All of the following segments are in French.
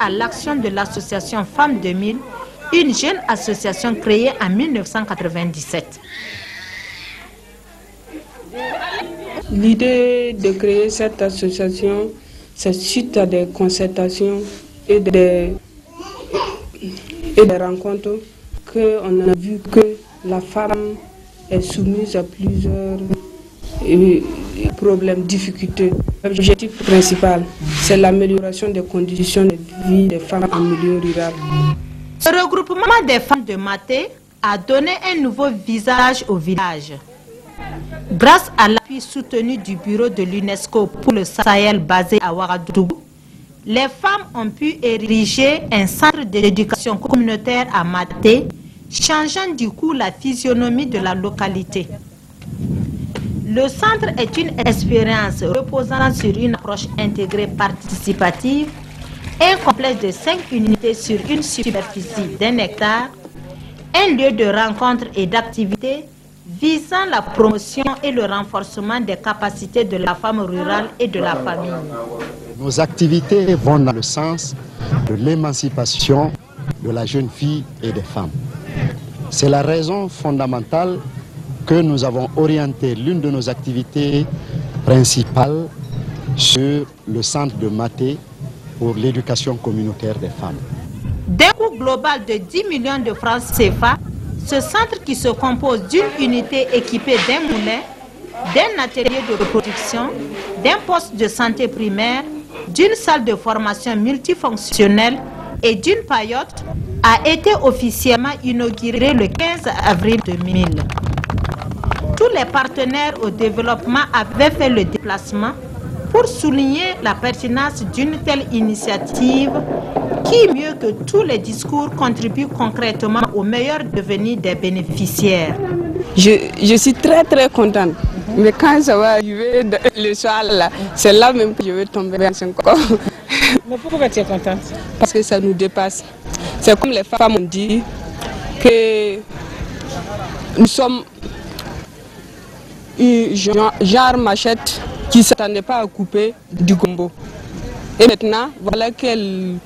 à l'action de l'association Femmes 2000, une jeune association créée en 1997. L'idée de créer cette association, c'est suite à des concertations et des, et des rencontres qu'on a vu que la femme est soumise à plusieurs problèmes, difficultés. L'objectif principal, c'est l'amélioration des conditions de vie des femmes en milieu rural. Le regroupement des femmes de Maté a donné un nouveau visage au village. Grâce à l'appui soutenu du bureau de l'UNESCO pour le Sahel basé à Ouagadougou, les femmes ont pu ériger un centre d'éducation communautaire à Maté, changeant du coup la physionomie de la localité. Le centre est une expérience reposant sur une approche intégrée participative, un complexe de cinq unités sur une superficie d'un hectare, un lieu de rencontre et d'activité visant la promotion et le renforcement des capacités de la femme rurale et de la famille. Nos activités vont dans le sens de l'émancipation de la jeune fille et des femmes. C'est la raison fondamentale que nous avons orienté l'une de nos activités principales sur le centre de Maté pour l'éducation communautaire des femmes. D'un coût global de 10 millions de francs CFA, ce centre qui se compose d'une unité équipée d'un moulin, d'un atelier de production, d'un poste de santé primaire, d'une salle de formation multifonctionnelle et d'une paillote a été officiellement inauguré le 15 avril 2000. Tous les partenaires au développement avaient fait le déplacement pour souligner la pertinence d'une telle initiative qui, mieux que tous les discours, contribue concrètement au meilleur devenir des bénéficiaires. Je, suis très très contente. Mais quand ça va arriver le soir là, c'est là même que je vais tomber encore. Mais pourquoi tu es contente? Parce que ça nous dépasse. C'est comme les femmes ont dit que nous sommes une genre machette qui ne s'attendait pas à couper du gombo. Et maintenant, voilà qu'elle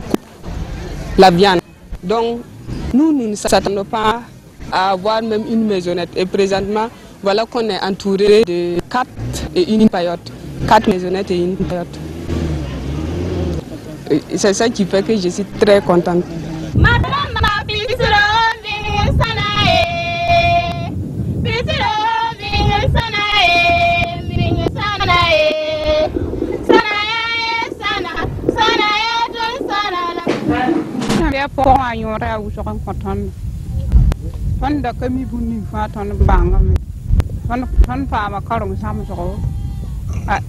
la viande. Donc, nous, nous ne s'attendons pas à avoir même une maisonnette. Et présentement, voilà qu'on est entouré de quatre et une paillote. Quatre maisonnettes et une paillote. C'est ça qui fait que je suis très contente. pɔgɔ a yõore a wʋsg n kõ tõnd tõnd da ka mi bũmb ning fãa tõnd bãngame tõnd paama karem sãmsgo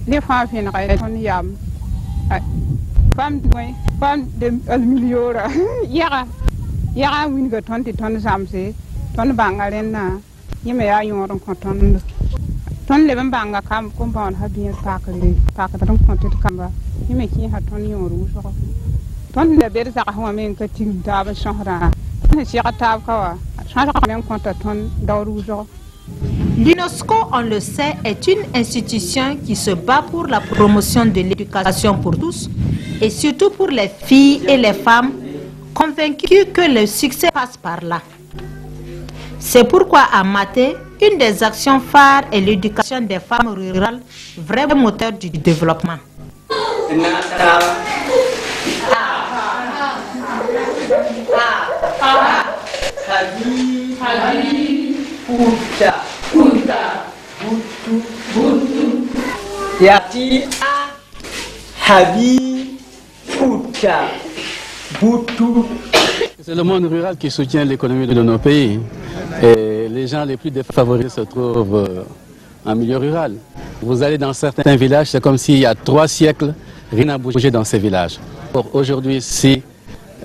ne fãa vẽnega tõnd yam. Pam tõe pam almilioora yaga yaga n winga tõnd tɩ tõnd zãmse tõnd bãnga rẽnnã yẽ me yaa yõor n kõ tõnd tõnd leb n bãnga kam kõn bãod sã bĩig pakre pakd n kõ tɩ d kãmba yẽ me kẽesa tõnd yõor wʋsgo L'UNESCO, on le sait, est une institution qui se bat pour la promotion de l'éducation pour tous et surtout pour les filles et les femmes convaincues que le succès passe par là. C'est pourquoi à Maté, une des actions phares est l'éducation des femmes rurales, vrai moteur du développement. C'est le monde rural qui soutient l'économie de nos pays. Et les gens les plus défavorisés se trouvent euh, en milieu rural. Vous allez dans certains villages, c'est comme s'il y a trois siècles, rien n'a bougé dans ces villages. Aujourd'hui, si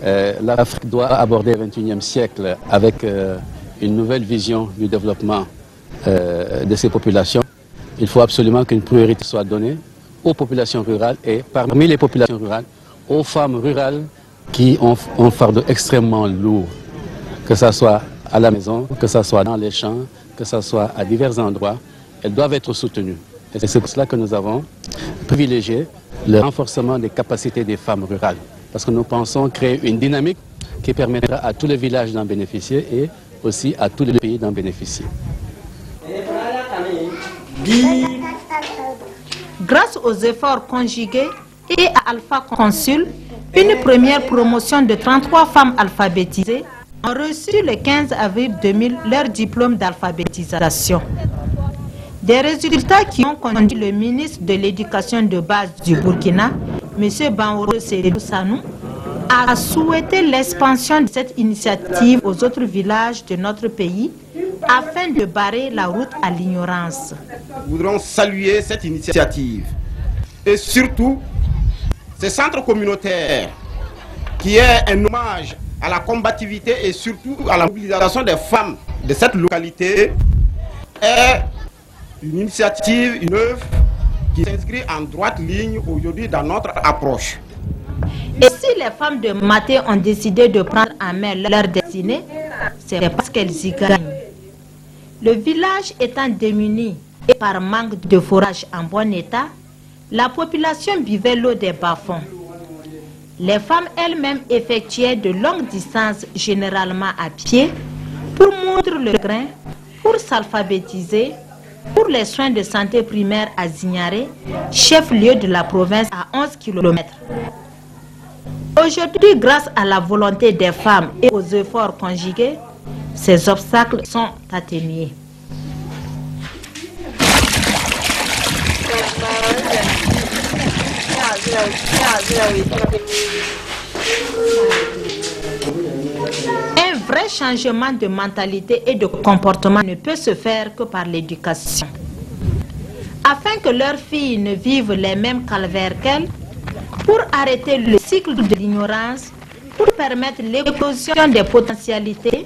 l'Afrique doit aborder le 21e siècle avec euh, une nouvelle vision du développement euh, de ces populations. Il faut absolument qu'une priorité soit donnée aux populations rurales et parmi les populations rurales, aux femmes rurales qui ont un fardeau extrêmement lourd, que ce soit à la maison, que ce soit dans les champs, que ce soit à divers endroits, elles doivent être soutenues. Et c'est pour cela que nous avons privilégié le renforcement des capacités des femmes rurales. Parce que nous pensons créer une dynamique qui permettra à tous les villages d'en bénéficier et aussi à tous les pays d'en bénéficier. Grâce aux efforts conjugués et à Alpha Consul, une première promotion de 33 femmes alphabétisées ont reçu le 15 avril 2000 leur diplôme d'alphabétisation. Des résultats qui ont conduit le ministre de l'Éducation de base du Burkina, M. Seydou Sanou, à souhaiter l'expansion de cette initiative aux autres villages de notre pays afin de barrer la route à l'ignorance. Nous voudrons saluer cette initiative et surtout ces centres communautaires qui est un hommage à la combativité et surtout à la mobilisation des femmes de cette localité est une initiative, une œuvre en droite ligne aujourd'hui dans notre approche. Et si les femmes de Maté ont décidé de prendre en main leur destinée, c'est parce qu'elles y gagnent. Le village étant démuni et par manque de forage en bon état, la population buvait l'eau des bas-fonds. Les femmes elles-mêmes effectuaient de longues distances, généralement à pied, pour moudre le grain, pour s'alphabétiser, pour les soins de santé primaire à Zignaré, chef-lieu de la province à 11 km. Aujourd'hui, grâce à la volonté des femmes et aux efforts conjugués, ces obstacles sont atténués. Vrai changement de mentalité et de comportement ne peut se faire que par l'éducation. Afin que leurs filles ne vivent les mêmes calvaires qu'elles, pour arrêter le cycle de l'ignorance, pour permettre l'éclosion des potentialités,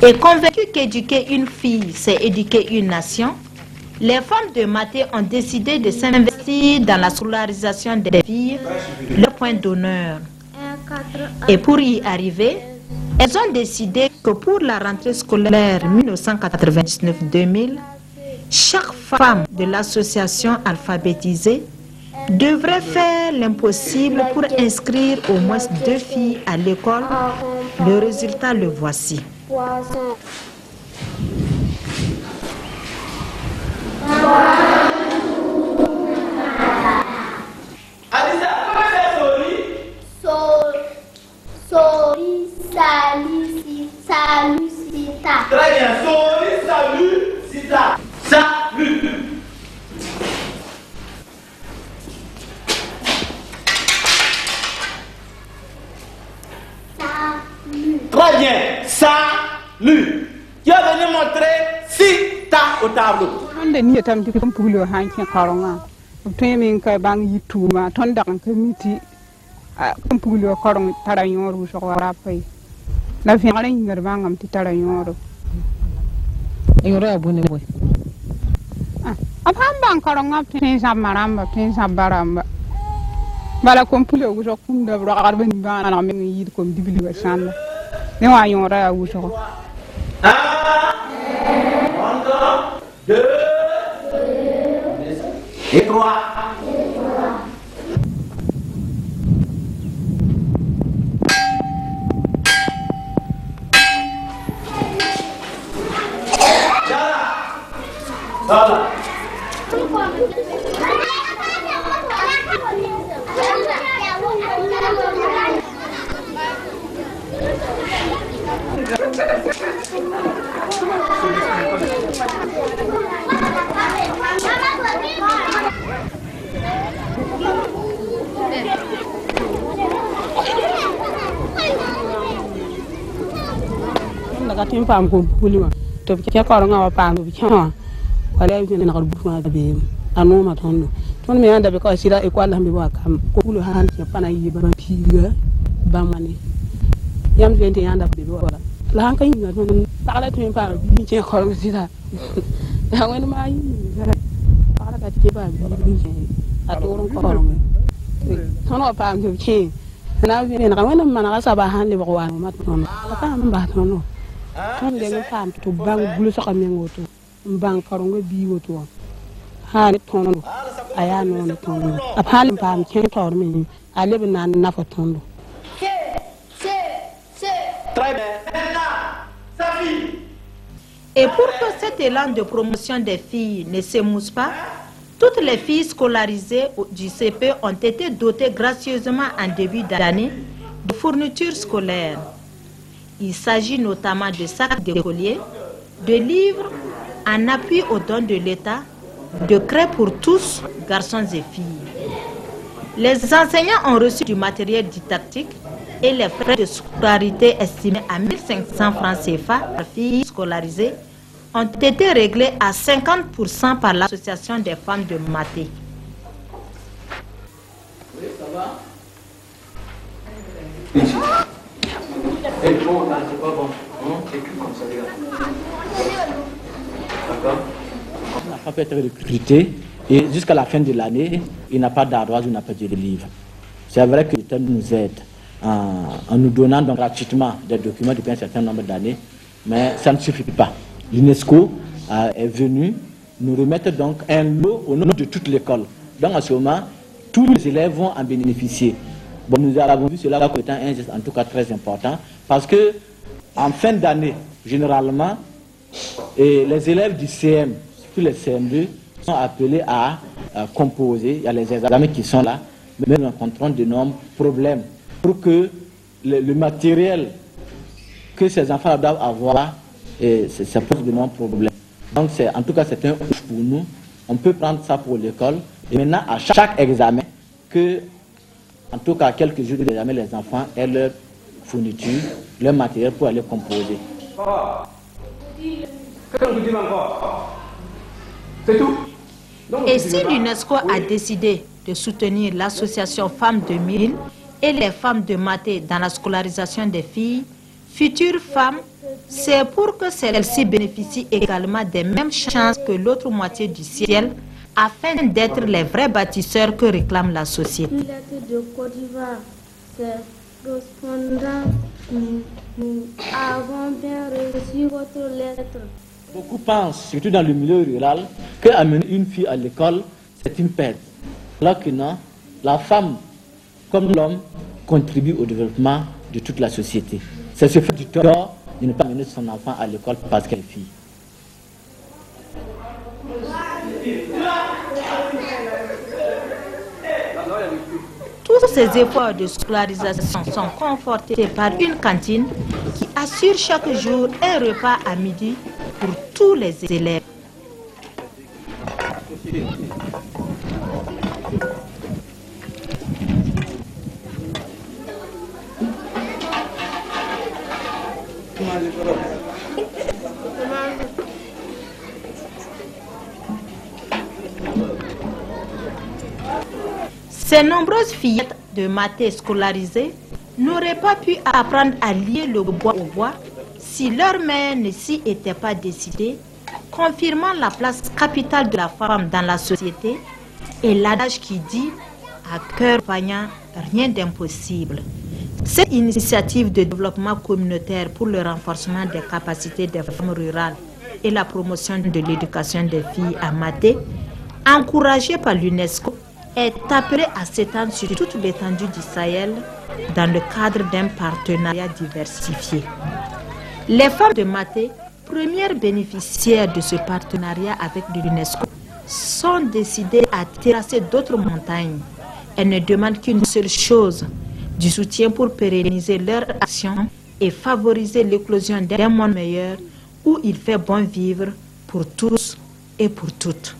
et convaincu qu'éduquer une fille, c'est éduquer une nation, les femmes de Maté ont décidé de s'investir dans la scolarisation des filles, leur point d'honneur. Et pour y arriver, elles ont décidé que pour la rentrée scolaire 1999-2000, chaque femme de l'association alphabétisée devrait faire l'impossible pour inscrire au moins deux filles à l'école. Le résultat, le voici. Sali, salut, sita. Très bien. Sori, salut, sita. Salut. Très bien. Salut. Tu vas venir montrer sita au tableau. Wanda ni tam ti kam pulo han ki karonga. Tun min ka bang yituma ton da kan miti kam pulo karong tara yoru so wara pai. na vẽgr n yĩngr bãngam tɩ tara yõodo yõoda yaa bõne a gente sãn bãng ka rõngã b tõe n zãmba rãmba tõe n zãmba rãmba bala kom-pule wʋsg kũmda b roagdb nimbãaneg me n yɩɩd kom dibliga sãnda ne wã yõoda yaa wʋsgo Et. katiŋ paam kom puli wã tɩ b kẽ kaoorengã wã paam b kẽ wã wala yẽ negd butã a beem a noomã tõndo tõnd me ãnda be ka sɩda école sẽn be wa kam. Kulo sãn tɩ pa na yɩ bãmb piiga bãmba ne yãmb zoeen tɩ yãnda be wala la sãn ka yĩnga tõnd pag la tɩ me paam bi kẽ kaooreng sɩda ya wẽnd maa yĩnga pag la ka tɩ kẽ paam biig n kẽ a toor n kaoorengẽ tõnd wa paam tɩ b kẽ na n vẽenega wẽnd n manega saba sãn lebg waan ma tõndo la paam n de ngi fam to bang bulu so xam ngo to bang karo nga bi wo to ha ni ton aya no ni ton ab hal pam ken tor mi ale bi nan na fa ton Très bien. Maintenant, sa fille. Et pour que cet élan de promotion des filles ne s'émousse pas, toutes les filles scolarisées au- du CP ont été dotées gracieusement en début d'année de fournitures scolaires. Il s'agit notamment de sacs d'écoliers, de livres en appui aux dons de l'État, de craies pour tous, garçons et filles. Les enseignants ont reçu du matériel didactique et les frais de scolarité estimés à 1500 francs CFA par fille scolarisée ont été réglés à 50% par l'association des femmes de Maté. C'est bon, là, c'est pas bon. Hein? Comme ça. D'accord Il n'a pas pu être recruté et jusqu'à la fin de l'année, il n'a pas d'ardoise, il n'a pas de livre. C'est vrai que l'État nous aide en, en nous donnant donc gratuitement des documents depuis un certain nombre d'années, mais ça ne suffit pas. L'UNESCO euh, est venu nous remettre donc un lot au nom de toute l'école. Donc en ce moment, tous les élèves vont en bénéficier. Bon, nous avons vu cela comme étant un geste en tout cas très important parce que en fin d'année, généralement, les élèves du CM, surtout les CM2, sont appelés à, composer. Il y a les examens qui sont là, mais nous rencontrons d'énormes problèmes pour que le, matériel que ces enfants doivent avoir, et ça pose d'énormes problèmes. Donc, en tout cas, c'est un ouf pour nous. On peut prendre ça pour l'école. Et maintenant, à chaque examen, que, en tout cas, quelques jours l'examen, les enfants aient leur fourniture, leur matériel pour aller composer. Et si l'UNESCO a décidé de soutenir l'association Femmes 2000 et les femmes de Maté dans la scolarisation des filles, futures femmes, c'est pour que celles-ci bénéficient également des mêmes chances que l'autre moitié du ciel afin d'être les vrais bâtisseurs que réclame la société. lettre de Côte d'Ivoire. C'est correspondant. Nous, nous avons bien reçu votre lettre. Beaucoup pensent, surtout dans le milieu rural, qu'amener une fille à l'école, c'est une perte. Alors que non, la femme, comme l'homme, contribue au développement de toute la société. C'est ce fait du tort de ne pas amener son enfant à l'école parce qu'elle est fille. Tous ces efforts de scolarisation sont confortés par une cantine qui assure chaque jour un repas à midi pour tous les élèves. Ces nombreuses fillettes de maths scolarisées n'auraient pas pu apprendre à lier le bois au bois si leur mère ne s'y était pas décidée, confirmant la place capitale de la femme dans la société et l'adage qui dit à cœur vaillant, rien d'impossible. Cette initiative de développement communautaire pour le renforcement des capacités des femmes rurales et la promotion de l'éducation des filles à Maté, encouragée par l'UNESCO, est appelée à s'étendre sur toute l'étendue du Sahel dans le cadre d'un partenariat diversifié. Les femmes de Maté, premières bénéficiaires de ce partenariat avec l'UNESCO, sont décidées à terrasser d'autres montagnes. Elles ne demandent qu'une seule chose, du soutien pour pérenniser leur action et favoriser l'éclosion d'un monde meilleur où il fait bon vivre pour tous et pour toutes.